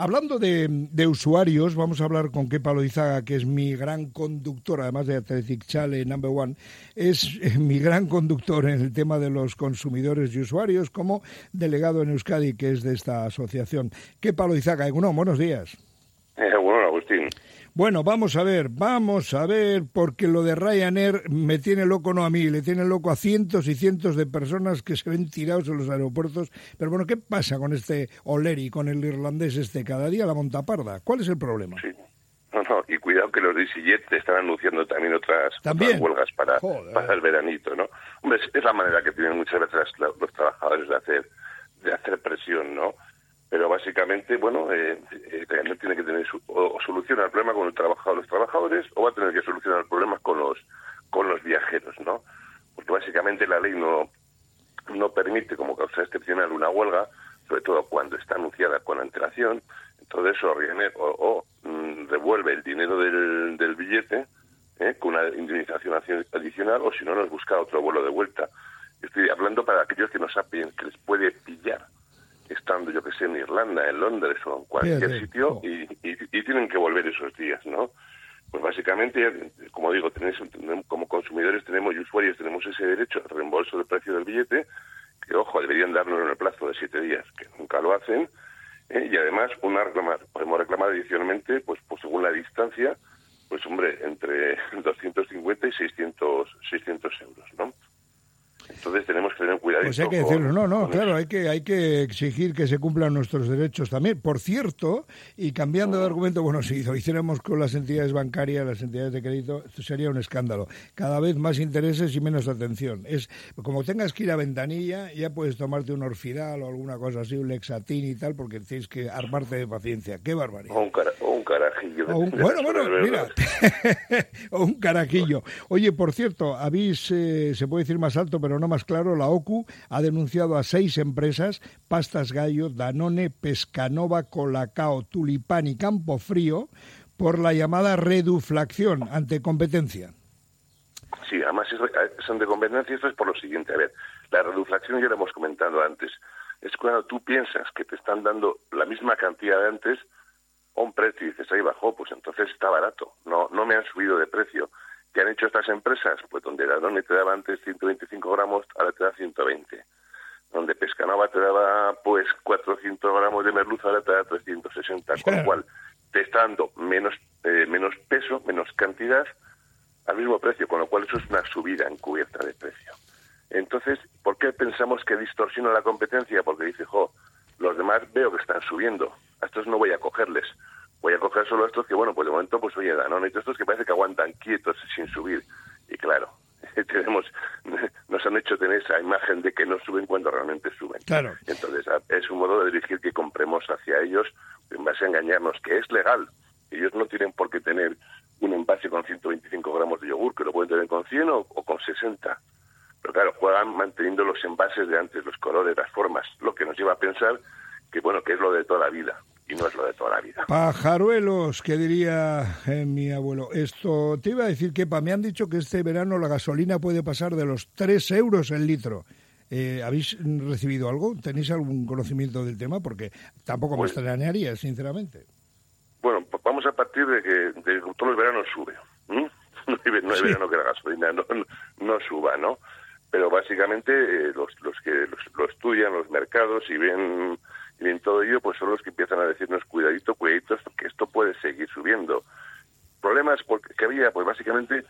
Hablando de, usuarios, vamos a hablar con Kepa Loizaga, que es mi gran conductor, además de Athletic Chale Number One, es eh, mi gran conductor en el tema de los consumidores y usuarios como delegado en Euskadi, que es de esta asociación. Kepa Loizaga, buenos días. Eh. Bueno, vamos a ver, vamos a ver, porque lo de Ryanair me tiene loco, no a mí, le tiene loco a cientos y cientos de personas que se ven tirados en los aeropuertos. Pero bueno, ¿qué pasa con este O'Leary, con el irlandés este? Cada día la montaparda. ¿Cuál es el problema? Sí. No, no, y cuidado que los EasyJet están anunciando también otras, huelgas para, para, el veranito, ¿no? Hombre, es, la manera que tienen muchas veces los trabajadores de hacer, de hacer presión, ¿no? Pero básicamente, bueno, eh, eh tiene que tener o, soluciona el problema con el trabajador, los trabajadores o va a tener que solucionar el problema con los con los viajeros, ¿no? Porque básicamente la ley no no permite como causa excepcional una huelga, sobre todo cuando está anunciada con antelación. Entonces, o, o, mm, revuelve el dinero del, del billete ¿eh? con una indemnización adicional o si no nos busca otro vuelo de vuelta. Estoy hablando para aquellos que no saben que les puede pillar estando, yo que sé, en Irlanda, en Londres o en cualquier sitio y, tienen que volver esos días, ¿no? Pues básicamente, como digo, tenéis, como consumidores tenemos y usuarios tenemos ese derecho al reembolso del precio del billete, que ojo, deberían darnos en el plazo de siete días, que nunca lo hacen, ¿eh? y además una reclamar, podemos reclamar adicionalmente, pues, pues según la distancia, pues hombre, entre 250 y 600, 600 euros, ¿no? Entonces tenemos que tener cuidado. Pues hay que decirlo, no, no, claro, hay que, hay que exigir que se cumplan nuestros derechos también. Por cierto, y cambiando de argumento, bueno, si lo hiciéramos con las entidades bancarias, las entidades de crédito, esto sería un escándalo. Cada vez más intereses y menos atención. Es como tengas que ir a ventanilla, ya puedes tomarte un orfidal o alguna cosa así, un lexatín y tal, porque tienes que armarte de paciencia. ¡Qué barbaridad! O un, carajillo. bueno, bueno, mira, o un carajillo. Oye, por cierto, habéis, eh, se puede decir más alto, pero no más claro, la OCU ha denunciado a seis empresas, Pastas Gallo, Danone, Pescanova, Colacao, Tulipán y Campo Frío, por la llamada reduflación ante competencia. Sí, además son de competencia, esto es por lo siguiente. A ver, la reduflación ya lo hemos comentado antes. Es cuando tú piensas que te están dando la misma cantidad de antes a un precio y dices, ahí bajó, pues entonces está barato. No, no me han subido de precio. ¿Qué han hecho estas empresas? Pues donde Danone te daba antes 125 gramos, ahora te da 120. Donde Pescanova te daba pues 400 gramos de merluza, ahora te da 360. Con lo cual te está dando menos, eh, menos peso, menos cantidad al mismo precio, con lo cual eso es una subida encubierta de precio. Entonces, ¿por qué pensamos que distorsiona la competencia? Porque dice, jo, los demás veo que están subiendo, a estos no voy a cogerles coger solo estos que, bueno, pues de momento, pues oye, no necesito estos que parece que aguantan quietos sin subir. Y claro, tenemos, nos han hecho tener esa imagen de que no suben cuando realmente suben. Claro. Entonces, es un modo de dirigir que compremos hacia ellos en base a engañarnos, que es legal. Ellos no tienen por qué tener un envase con 125 gramos de yogur, que lo pueden tener con 100 o, o con 60. Pero claro, juegan manteniendo los envases de antes, los colores, las formas, lo que nos lleva a pensar que, bueno, que es lo de toda la vida y no es lo de toda la vida. Pajaruelos, que diría eh, mi abuelo. Esto te iba a decir que me han dicho que este verano la gasolina puede pasar de los 3 euros el litro. Eh, ¿Habéis recibido algo? ¿Tenéis algún conocimiento del tema? Porque tampoco me pues extrañaría, sinceramente. Bueno, vamos a partir de que, todos los veranos sube. No hay, verano que la gasolina no, suba, ¿no? Pero básicamente eh, los, los que lo estudian los mercados y ven y en todo ello pues son los que empiezan a decirnos cuidadito, cuidadito, que esto puede seguir subiendo. Problemas porque, que había, pues básicamente,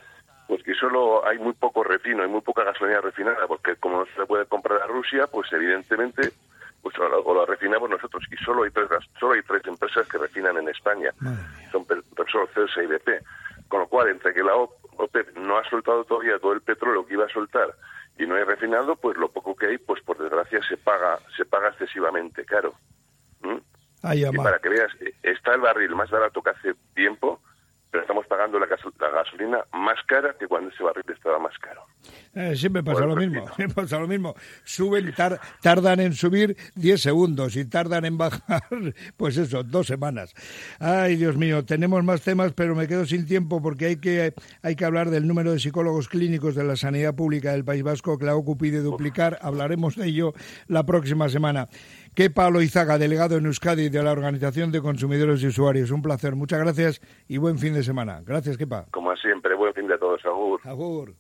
pues que solo hay muy poco refino, hay muy poca gasolina refinada, porque como no se puede comprar a Rusia, pues evidentemente pues o lo, refinamos nosotros y solo hay tres solo hay tres empresas que refinan en España. Son Repsol, Celsa y BP con lo cual entre que la OPEP no ha soltado todavía todo el petróleo que iba a soltar y no hay refinado, pues lo poco que hay, pues por desgracia se paga, se paga excesivamente caro. y para que veas, está el barril más barato que hace tiempo, pero estamos pagando la, gasolina más cara que cuando ese barril estaba más caro. Eh, siempre pasa lo mismo, siempre pasa lo mismo. Suben, tardan en subir 10 segundos y tardan en bajar, pues eso, dos semanas. Ay, Dios mío, tenemos más temas, pero me quedo sin tiempo porque hay que, hay que hablar del número de psicólogos clínicos de la sanidad pública del País Vasco que la OCU pide duplicar. Hablaremos de ello la próxima semana. Kepa Loizaga, delegado en Euskadi de la Organización de Consumidores y Usuarios. Un placer, muchas gracias y buen fin de semana. Gracias, Kepa. Como siempre, buen fin de todos. Agur. Agur.